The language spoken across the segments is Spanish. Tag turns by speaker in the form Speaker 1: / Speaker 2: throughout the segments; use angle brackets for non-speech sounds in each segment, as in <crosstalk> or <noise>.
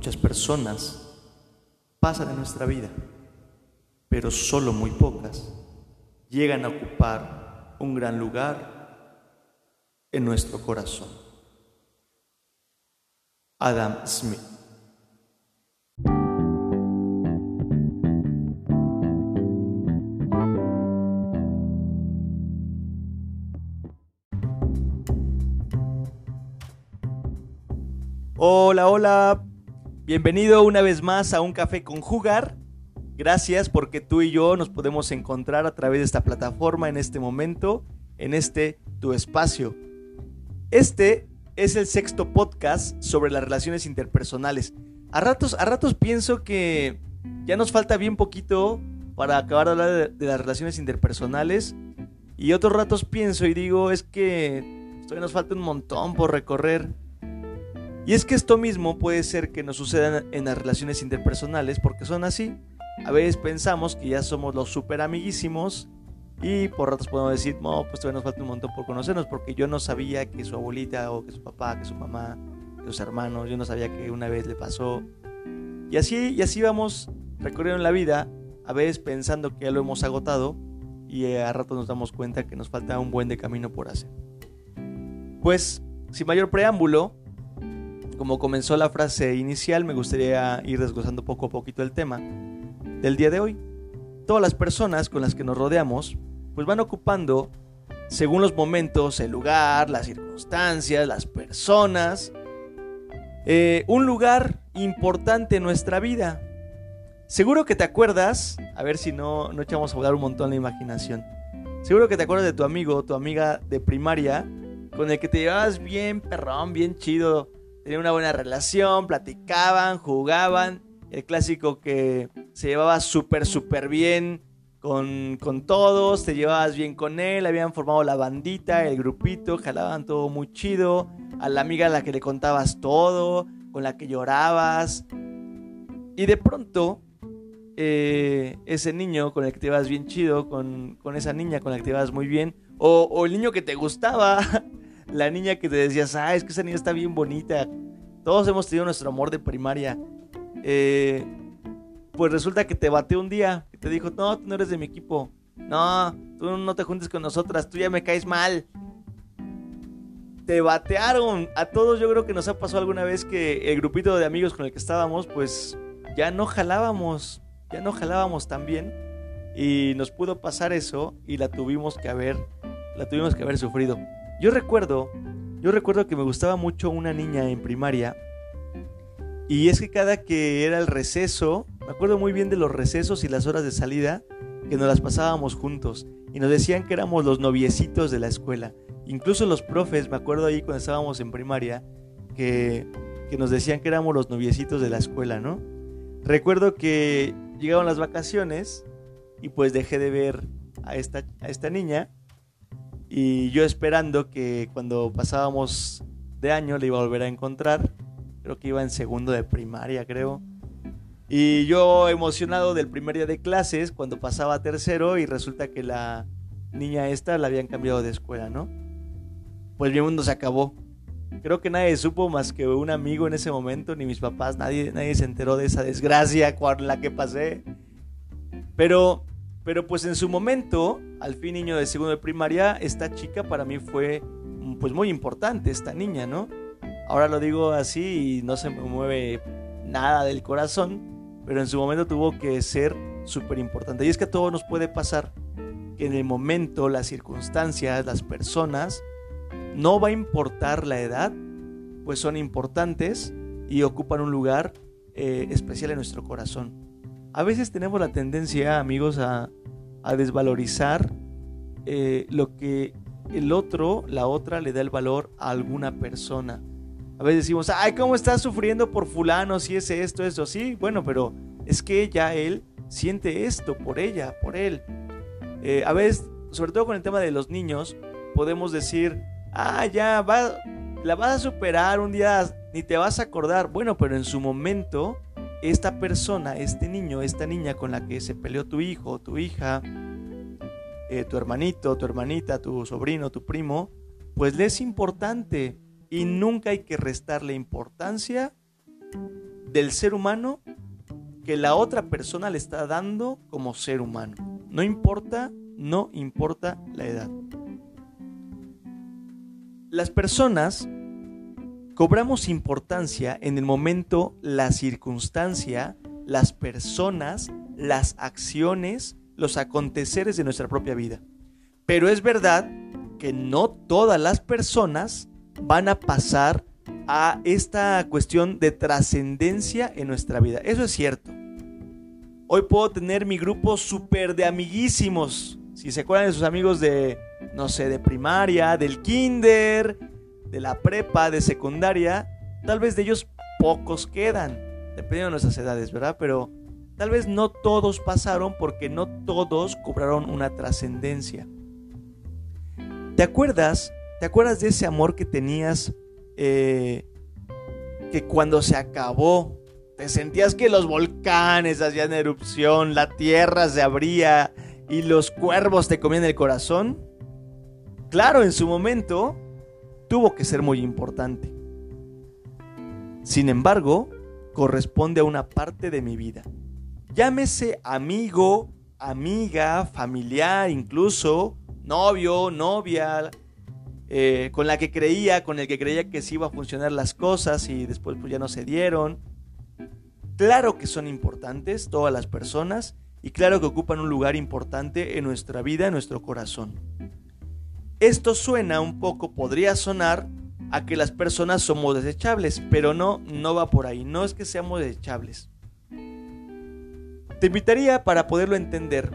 Speaker 1: Muchas personas pasan en nuestra vida, pero solo muy pocas llegan a ocupar un gran lugar en nuestro corazón. Adam Smith Hola, hola. Bienvenido una vez más a un café con jugar. Gracias porque tú y yo nos podemos encontrar a través de esta plataforma en este momento, en este tu espacio. Este es el sexto podcast sobre las relaciones interpersonales. A ratos, a ratos pienso que ya nos falta bien poquito para acabar de hablar de, de las relaciones interpersonales. Y otros ratos pienso y digo, es que todavía nos falta un montón por recorrer. Y es que esto mismo puede ser que nos suceda en las relaciones interpersonales porque son así. A veces pensamos que ya somos los super amiguísimos y por ratos podemos decir, no, pues todavía nos falta un montón por conocernos porque yo no sabía que su abuelita o que su papá, que su mamá, que sus hermanos, yo no sabía que una vez le pasó. Y así, y así vamos recorriendo la vida, a veces pensando que ya lo hemos agotado y a ratos nos damos cuenta que nos falta un buen de camino por hacer. Pues, sin mayor preámbulo, como comenzó la frase inicial, me gustaría ir desglosando poco a poquito el tema del día de hoy. Todas las personas con las que nos rodeamos, pues van ocupando, según los momentos, el lugar, las circunstancias, las personas, eh, un lugar importante en nuestra vida. Seguro que te acuerdas, a ver si no, no echamos a volar un montón la imaginación. Seguro que te acuerdas de tu amigo tu amiga de primaria con el que te llevabas bien perrón, bien chido tenían una buena relación, platicaban, jugaban. El clásico que se llevaba súper, súper bien con, con, todos, te llevabas bien con él, habían formado la bandita, el grupito, jalaban todo muy chido. A la amiga a la que le contabas todo, con la que llorabas. Y de pronto, eh, ese niño con el que te ibas bien chido, con, con, esa niña con la que te ibas muy bien, o, o el niño que te gustaba, <laughs> la niña que te decías, ah, es que esa niña está bien bonita. Todos hemos tenido nuestro amor de primaria. Eh, pues resulta que te bateó un día y te dijo, no, tú no eres de mi equipo. No, tú no te juntes con nosotras, tú ya me caes mal. Te batearon. A todos yo creo que nos ha pasado alguna vez que el grupito de amigos con el que estábamos, pues ya no jalábamos, ya no jalábamos tan bien. Y nos pudo pasar eso y la tuvimos que haber, la tuvimos que haber sufrido. Yo recuerdo, yo recuerdo que me gustaba mucho una niña en primaria. Y es que cada que era el receso, me acuerdo muy bien de los recesos y las horas de salida, que nos las pasábamos juntos. Y nos decían que éramos los noviecitos de la escuela. Incluso los profes, me acuerdo ahí cuando estábamos en primaria, que, que nos decían que éramos los noviecitos de la escuela, ¿no? Recuerdo que llegaron las vacaciones y pues dejé de ver a esta, a esta niña y yo esperando que cuando pasábamos de año le iba a volver a encontrar. Creo que iba en segundo de primaria, creo. Y yo emocionado del primer día de clases, cuando pasaba tercero y resulta que la niña esta la habían cambiado de escuela, ¿no? Pues mi mundo se acabó. Creo que nadie supo más que un amigo en ese momento, ni mis papás, nadie, nadie se enteró de esa desgracia con la que pasé. Pero pero pues en su momento, al fin niño de segundo de primaria, esta chica para mí fue pues muy importante, esta niña, ¿no? Ahora lo digo así y no se me mueve nada del corazón, pero en su momento tuvo que ser súper importante. Y es que a todos nos puede pasar que en el momento, las circunstancias, las personas, no va a importar la edad, pues son importantes y ocupan un lugar eh, especial en nuestro corazón. A veces tenemos la tendencia, amigos, a, desvalorizar eh, lo que el otro, la otra, le da el valor a alguna persona. A veces decimos, ay, ¿cómo estás sufriendo por fulano? Si es esto, eso, sí, bueno, pero es que ya él siente esto por ella, por él. Eh, a veces, sobre todo con el tema de los niños, podemos decir, ah, ya, va, la vas a superar un día, ni te vas a acordar. Bueno, pero en su momento esta persona, este niño, esta niña con la que se peleó tu hijo, tu hija, eh, tu hermanito, tu hermanita, tu sobrino, tu primo, pues le es importante y nunca hay que restarle importancia del ser humano que la otra persona le está dando como ser humano. No importa, no importa la edad. Las personas cobramos importancia en el momento, la circunstancia, las personas, las acciones, los aconteceres de nuestra propia vida. Pero es verdad que no todas las personas van a pasar a esta cuestión de trascendencia en nuestra vida. Eso es cierto. Hoy puedo tener mi grupo súper de amiguísimos. Si se acuerdan de sus amigos de, no sé, de primaria, del kinder, de la prepa, de secundaria, tal vez de ellos pocos quedan, dependiendo de nuestras edades, ¿verdad? Pero tal vez no todos pasaron porque no todos cobraron una trascendencia. ¿Te acuerdas? ¿Te acuerdas de ese amor que tenías eh, que cuando se acabó, te sentías que los volcanes hacían erupción, la tierra se abría y los cuervos te comían el corazón? Claro, en su momento tuvo que ser muy importante. Sin embargo, corresponde a una parte de mi vida. Llámese amigo, amiga, familiar, incluso novio, novia, eh, con la que creía, con el que creía que sí iba a funcionar las cosas y después pues ya no se dieron. Claro que son importantes todas las personas y claro que ocupan un lugar importante en nuestra vida, en nuestro corazón. Esto suena un poco, podría sonar a que las personas somos desechables, pero no, no va por ahí, no es que seamos desechables. Te invitaría para poderlo entender,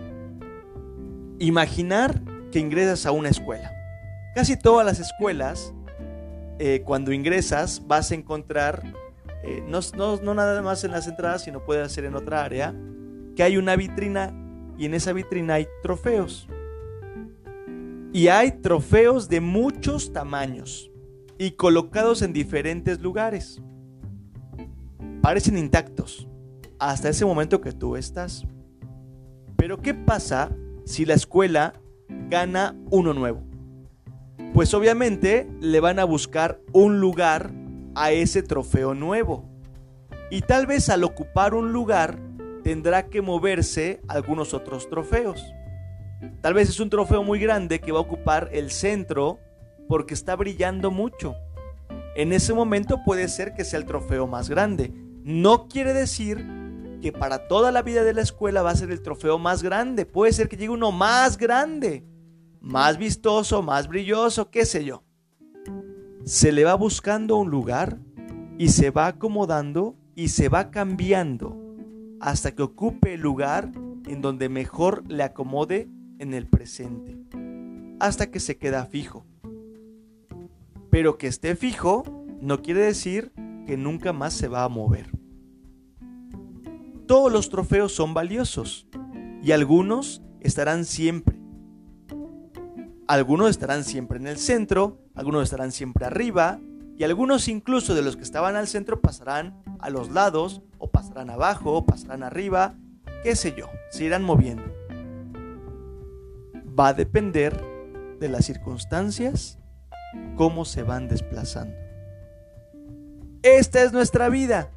Speaker 1: imaginar que ingresas a una escuela. Casi todas las escuelas, eh, cuando ingresas, vas a encontrar, eh, no, no, nada más en las entradas, sino puede ser en otra área, que hay una vitrina y en esa vitrina hay trofeos. Y hay trofeos de muchos tamaños y colocados en diferentes lugares. Parecen intactos hasta ese momento que tú estás. Pero ¿qué pasa si la escuela gana uno nuevo? pues obviamente le van a buscar un lugar a ese trofeo nuevo. Y tal vez al ocupar un lugar tendrá que moverse algunos otros trofeos. Tal vez es un trofeo muy grande que va a ocupar el centro porque está brillando mucho. En ese momento puede ser que sea el trofeo más grande. No quiere decir que para toda la vida de la escuela va a ser el trofeo más grande. Puede ser que llegue uno más grande más vistoso, más brilloso, qué sé yo. Se le va buscando un lugar y se va acomodando y se va cambiando hasta que ocupe el lugar en donde mejor le acomode en el presente, hasta que se queda fijo. Pero que esté fijo no quiere decir que nunca más se va a mover. Todos los trofeos son valiosos y algunos estarán siempre algunos estarán siempre en el centro, algunos estarán siempre arriba, y algunos incluso de los que estaban al centro pasarán a los lados, o pasarán abajo, o pasarán arriba, qué sé yo, se irán moviendo. Va a depender de las circunstancias, cómo se van desplazando. Esta es nuestra vida.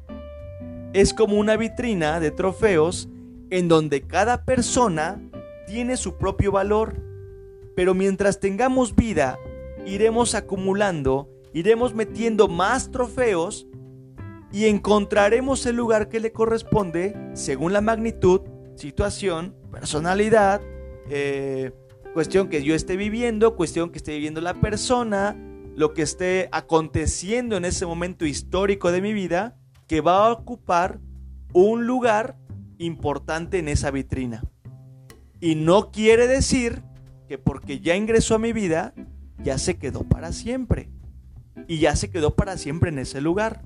Speaker 1: Es como una vitrina de trofeos en donde cada persona tiene su propio valor pero mientras tengamos vida, iremos acumulando, iremos metiendo más trofeos y encontraremos el lugar que le corresponde según la magnitud, situación, personalidad, eh, cuestión que yo esté viviendo, cuestión que esté viviendo la persona, lo que esté aconteciendo en ese momento histórico de mi vida, que va a ocupar un lugar importante en esa vitrina. Y no quiere decir que porque ya ingresó a mi vida, ya se quedó para siempre. Y ya se quedó para siempre en ese lugar.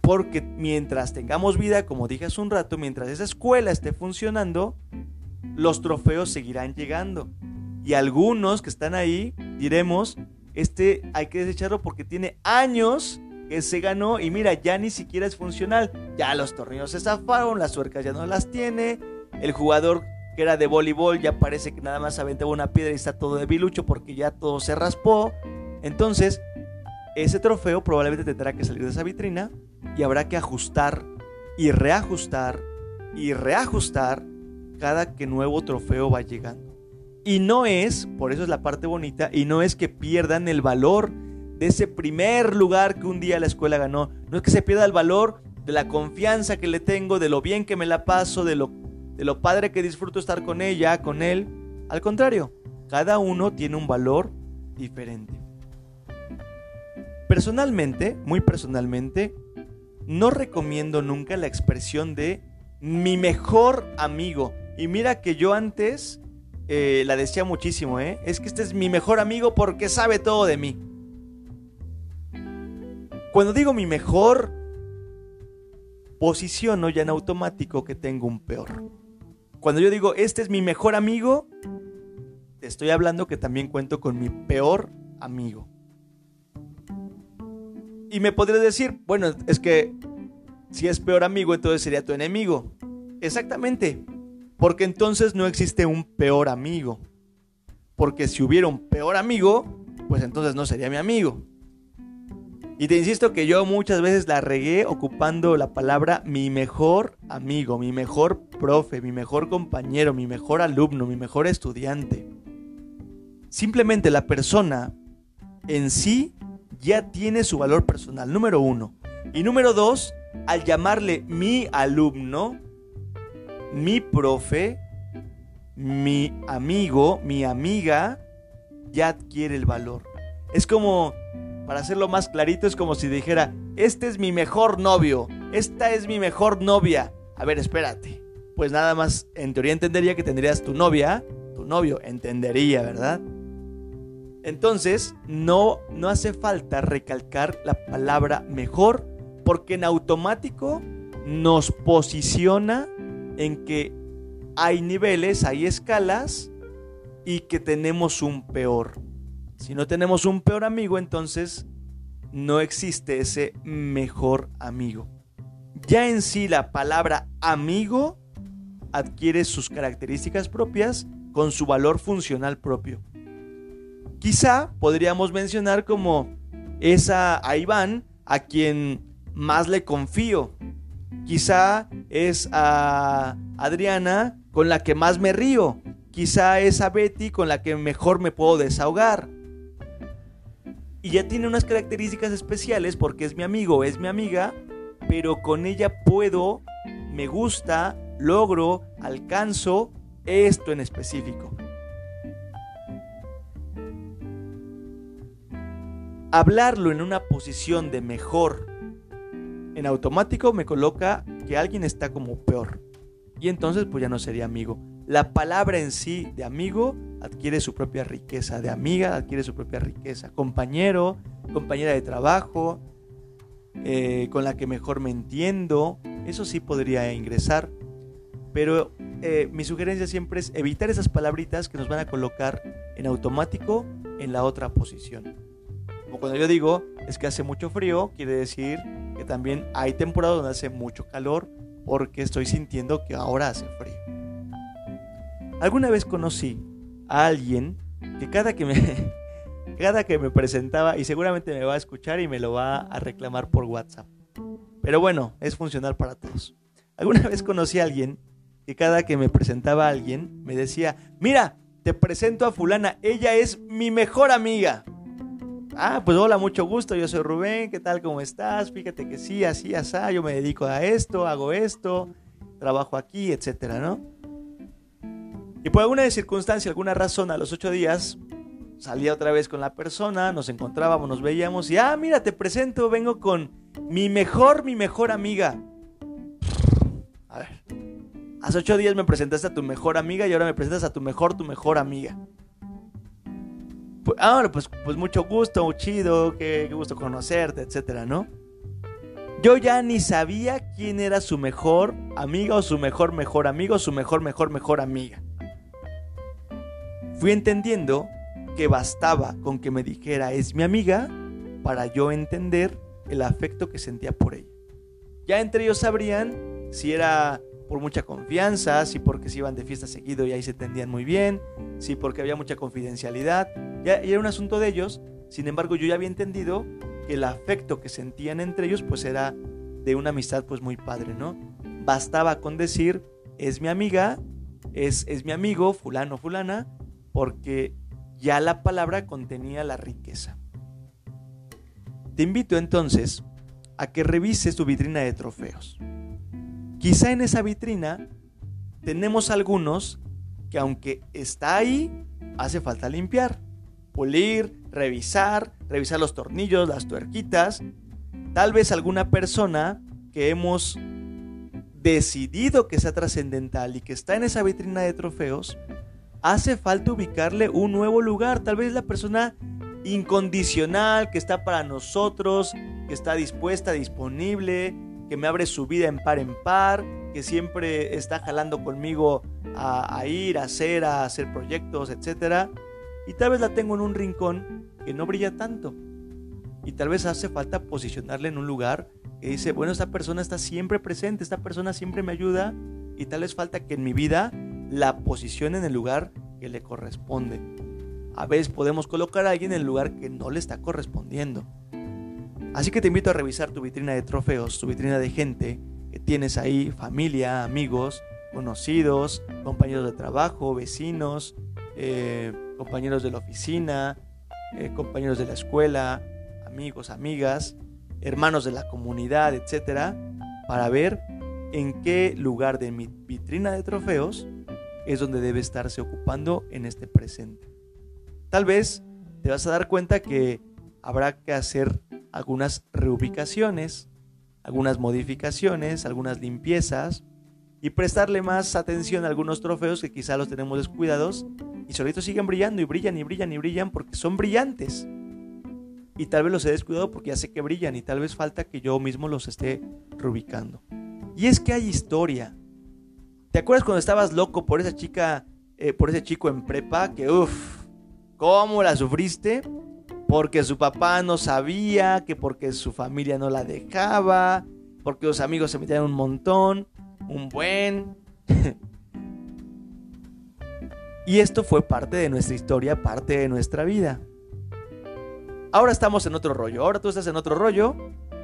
Speaker 1: Porque mientras tengamos vida, como dije hace un rato, mientras esa escuela esté funcionando, los trofeos seguirán llegando. Y algunos que están ahí, diremos, este hay que desecharlo porque tiene años que se ganó y mira, ya ni siquiera es funcional. Ya los tornillos se zafaron, las suercas ya no las tiene, el jugador que era de voleibol, ya parece que nada más aventaba una piedra y está todo de bilucho porque ya todo se raspó. Entonces, ese trofeo probablemente tendrá que salir de esa vitrina y habrá que ajustar y reajustar y reajustar cada que nuevo trofeo va llegando. Y no es, por eso es la parte bonita, y no es que pierdan el valor de ese primer lugar que un día la escuela ganó. No es que se pierda el valor de la confianza que le tengo, de lo bien que me la paso, de lo, de lo padre que disfruto estar con ella, con él. Al contrario, cada uno tiene un valor diferente. Personalmente, muy personalmente, no recomiendo nunca la expresión de mi mejor amigo. Y mira que yo antes eh, la decía muchísimo, ¿eh? Es que este es mi mejor amigo porque sabe todo de mí. Cuando digo mi mejor, posiciono ya en automático que tengo un peor. Cuando yo digo, este es mi mejor amigo, te estoy hablando que también cuento con mi peor amigo. Y me podrías decir, bueno, es que si es peor amigo, entonces sería tu enemigo. Exactamente, porque entonces no existe un peor amigo. Porque si hubiera un peor amigo, pues entonces no sería mi amigo. Y te insisto que yo muchas veces la regué ocupando la palabra mi mejor amigo, mi mejor profe, mi mejor compañero, mi mejor alumno, mi mejor estudiante. Simplemente la persona en sí ya tiene su valor personal, número uno. Y número dos, al llamarle mi alumno, mi profe, mi amigo, mi amiga, ya adquiere el valor. Es como, para hacerlo más clarito, es como si dijera, este es mi mejor novio, esta es mi mejor novia. A ver, espérate. Pues nada más, en teoría entendería que tendrías tu novia, tu novio, entendería, ¿verdad? Entonces, no, no hace falta recalcar la palabra mejor, porque en automático nos posiciona en que hay niveles, hay escalas y que tenemos un peor. Si no tenemos un peor amigo, entonces no existe ese mejor amigo. Ya en sí la palabra amigo adquiere sus características propias con su valor funcional propio. Quizá podríamos mencionar como esa a Iván a quien más le confío, Quizá es a Adriana con la que más me río. Quizá es a Betty con la que mejor me puedo desahogar. Y ya tiene unas características especiales porque es mi amigo, es mi amiga, pero con ella puedo, me gusta, logro, alcanzo esto en específico. Hablarlo en una posición de mejor en automático me coloca que alguien está como peor. Y entonces pues ya no sería amigo. La palabra en sí de amigo adquiere su propia riqueza, de amiga adquiere su propia riqueza, compañero, compañera de trabajo, eh, con la que mejor me entiendo, eso sí podría ingresar. Pero eh, mi sugerencia siempre es evitar esas palabritas que nos van a colocar en automático en la otra posición. Como cuando yo digo es que hace mucho frío, quiere decir que también hay temporadas donde hace mucho calor porque estoy sintiendo que ahora hace frío. Alguna vez conocí a alguien que cada que me <laughs> cada que me presentaba y seguramente me va a escuchar y me lo va a reclamar por WhatsApp. Pero bueno, es funcional para todos. Alguna vez conocí a alguien que cada que me presentaba a alguien me decía, "Mira, te presento a fulana, ella es mi mejor amiga." Ah, pues hola, mucho gusto, yo soy Rubén, ¿qué tal? ¿Cómo estás? Fíjate que sí, así, así, yo me dedico a esto, hago esto, trabajo aquí, etcétera, ¿no? Y por alguna circunstancia, alguna razón, a los ocho días salía otra vez con la persona, nos encontrábamos, nos veíamos y, ah, mira, te presento, vengo con mi mejor, mi mejor amiga. A ver, hace ocho días me presentaste a tu mejor amiga y ahora me presentas a tu mejor, tu mejor amiga. Ah, pues, pues mucho gusto, chido, qué, qué gusto conocerte, etcétera, ¿no? Yo ya ni sabía quién era su mejor amiga o su mejor mejor amigo, su mejor mejor mejor amiga. Fui entendiendo que bastaba con que me dijera es mi amiga para yo entender el afecto que sentía por ella. Ya entre ellos sabrían si era por mucha confianza, si porque se iban de fiesta seguido y ahí se entendían muy bien, si porque había mucha confidencialidad, ya, era un asunto de ellos, sin embargo yo ya había entendido que el afecto que sentían entre ellos pues era de una amistad pues muy padre, ¿no? Bastaba con decir, es mi amiga, es, es mi amigo, fulano, fulana, porque ya la palabra contenía la riqueza. Te invito entonces a que revises tu vitrina de trofeos. Quizá en esa vitrina tenemos algunos que aunque está ahí, hace falta limpiar, pulir, revisar, revisar los tornillos, las tuerquitas. Tal vez alguna persona que hemos decidido que sea trascendental y que está en esa vitrina de trofeos, hace falta ubicarle un nuevo lugar. Tal vez la persona incondicional que está para nosotros, que está dispuesta, disponible, que me abre su vida en par en par, que siempre está jalando conmigo a, ir, a hacer, a hacer proyectos, etc. Y tal vez la tengo en un rincón que no brilla tanto. Y tal vez hace falta posicionarle en un lugar que dice, bueno, esta persona está siempre presente, esta persona siempre me ayuda y tal vez falta que en mi vida la posicione en el lugar que le corresponde. A veces podemos colocar a alguien en el lugar que no le está correspondiendo. Así que te invito a revisar tu vitrina de trofeos, tu vitrina de gente que tienes ahí, familia, amigos, conocidos, compañeros de trabajo, vecinos, eh, compañeros de la oficina, eh, compañeros de la escuela, amigos, amigas, hermanos de la comunidad, etcétera, para ver en qué lugar de mi vitrina de trofeos es donde debe estarse ocupando en este presente. Tal vez te vas a dar cuenta que habrá que hacer algunas reubicaciones, algunas modificaciones, algunas limpiezas y prestarle más atención a algunos trofeos que quizá los tenemos descuidados y solitos siguen brillando y brillan y brillan y brillan porque son brillantes. Y tal vez los he descuidado porque ya sé que brillan y tal vez falta que yo mismo los esté reubicando. Y es que hay historia, ¿Te acuerdas cuando estabas loco por esa chica, eh, por ese chico en prepa? Que uff, ¿cómo la sufriste? Porque su papá no sabía, que porque su familia no la dejaba, porque los amigos se metían un montón, un buen. <laughs> y esto fue parte de nuestra historia, parte de nuestra vida. Ahora estamos en otro rollo, ahora tú estás en otro rollo,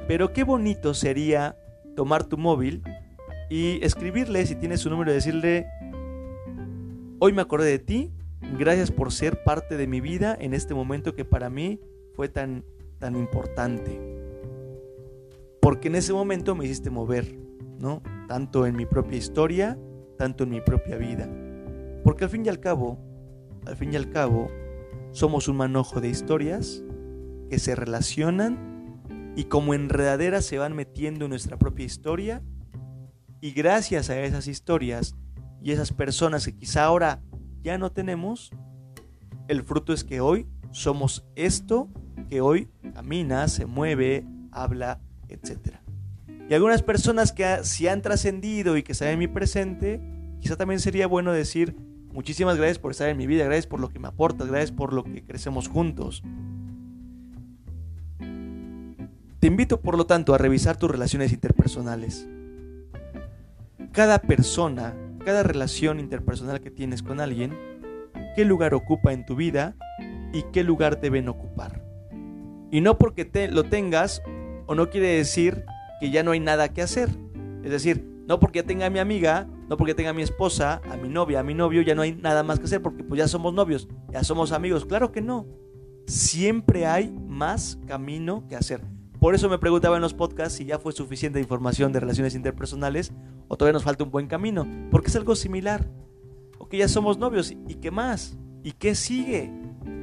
Speaker 1: pero qué bonito sería tomar tu móvil y escribirle si tienes su número y decirle, hoy me acordé de ti, gracias por ser parte de mi vida en este momento que para mí fue tan, tan importante. Porque en ese momento me hiciste mover, ¿no? Tanto en mi propia historia, tanto en mi propia vida. Porque al fin y al cabo, al fin y al cabo, somos un manojo de historias que se relacionan y como enredaderas se van metiendo en nuestra propia historia y gracias a esas historias y esas personas que quizá ahora ya no tenemos, el fruto es que hoy somos esto que hoy camina, se mueve, habla, etc. Y algunas personas que si han trascendido y que están en mi presente, quizá también sería bueno decir muchísimas gracias por estar en mi vida, gracias por lo que me aportas, gracias por lo que crecemos juntos. Te invito por lo tanto a revisar tus relaciones interpersonales cada persona, cada relación interpersonal que tienes con alguien, qué lugar ocupa en tu vida y qué lugar deben ocupar. Y no porque te, lo tengas o no quiere decir que ya no hay nada que hacer. Es decir, no porque tenga a mi amiga, no porque tenga a mi esposa, a mi novia, a mi novio, ya no hay nada más que hacer porque pues ya somos novios, ya somos amigos. Claro que no. Siempre hay más camino que hacer. Por eso me preguntaba en los podcasts si ya fue suficiente información de relaciones interpersonales o todavía nos falta un buen camino, porque es algo similar. Ok, ya somos novios, ¿y qué más? ¿Y qué sigue?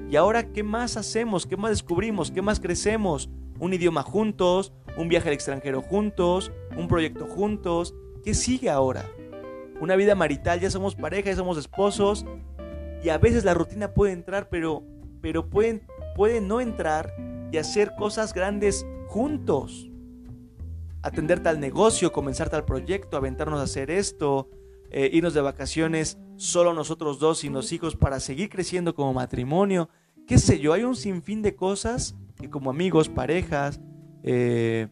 Speaker 1: ¿Y ahora qué más hacemos? ¿Qué más descubrimos? ¿Qué más crecemos? ¿Un idioma juntos? ¿Un viaje al extranjero juntos? ¿Un proyecto juntos? ¿Qué sigue ahora? Una vida marital, ya somos pareja, ya somos esposos, y a veces la rutina puede entrar, pero, pero puede, puede no entrar y hacer cosas grandes juntos. Atender tal negocio, comenzar tal proyecto, aventarnos a hacer esto, eh, irnos de vacaciones solo nosotros dos y los hijos para seguir creciendo como matrimonio. Qué sé yo, hay un sinfín de cosas que como amigos, parejas, eh,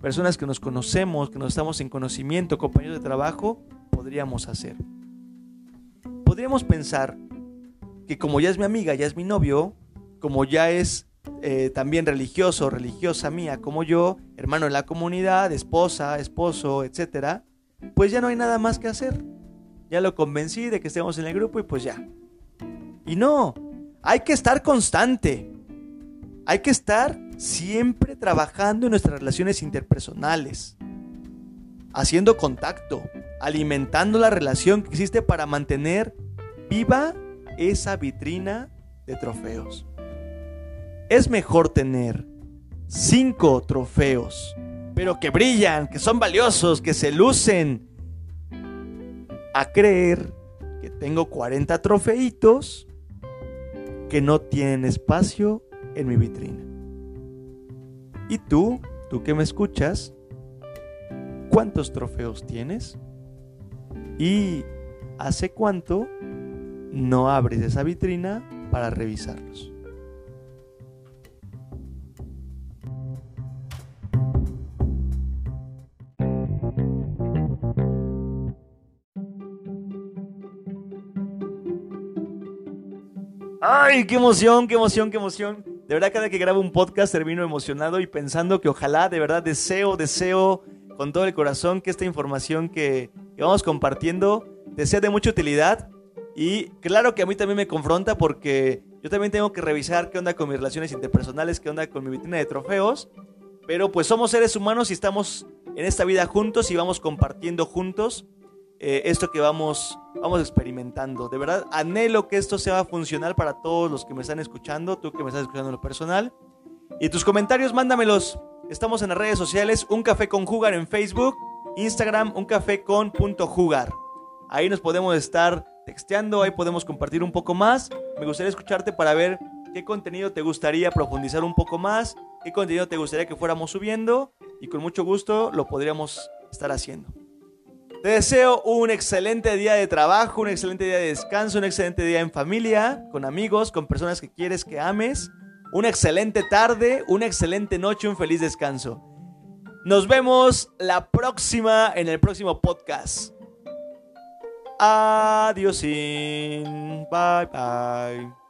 Speaker 1: personas que nos conocemos, que nos estamos en conocimiento, compañeros de trabajo, podríamos hacer. Podríamos pensar que como ya es mi amiga, ya es mi novio, como ya es eh, también religioso religiosa mía como yo, hermano en la comunidad, esposa, esposo, etcétera, pues ya no hay nada más que hacer. Ya lo convencí de que estemos en el grupo y pues ya. Y no, hay que estar constante. Hay que estar siempre trabajando en nuestras relaciones interpersonales, haciendo contacto, alimentando la relación que existe para mantener viva esa vitrina de trofeos. Es mejor tener cinco trofeos, pero que brillan, que son valiosos, que se lucen, a creer que tengo 40 trofeitos que no tienen espacio en mi vitrina. ¿Y tú, tú que me escuchas, cuántos trofeos tienes? ¿Y hace cuánto no abres esa vitrina para revisarlos? ¡Ay, qué emoción, qué emoción, qué emoción! De verdad, cada que grabo un podcast termino emocionado y pensando que ojalá, de verdad, deseo, deseo con todo el corazón que esta información que, vamos compartiendo sea de mucha utilidad. Y claro que a mí también me confronta porque yo también tengo que revisar qué onda con mis relaciones interpersonales, qué onda con mi vitrina de trofeos. Pero pues somos seres humanos y estamos en esta vida juntos y vamos compartiendo juntos eh, esto que vamos, vamos experimentando. De verdad, anhelo que esto sea funcional para todos los que me están escuchando, tú que me estás escuchando en lo personal. Y tus comentarios, mándamelos. Estamos en las redes sociales, Un Café con Jugar en Facebook, Instagram, Un Café con punto Jugar. Ahí nos podemos estar texteando, ahí podemos compartir un poco más. Me gustaría escucharte para ver qué contenido te gustaría profundizar un poco más, qué contenido te gustaría que fuéramos subiendo y con mucho gusto lo podríamos estar haciendo. Te deseo un excelente día de trabajo, un excelente día de descanso, un excelente día en familia, con amigos, con personas que quieres que ames. Una excelente tarde, una excelente noche, un feliz descanso. Nos vemos la próxima en el próximo podcast. Adiós. Bye bye.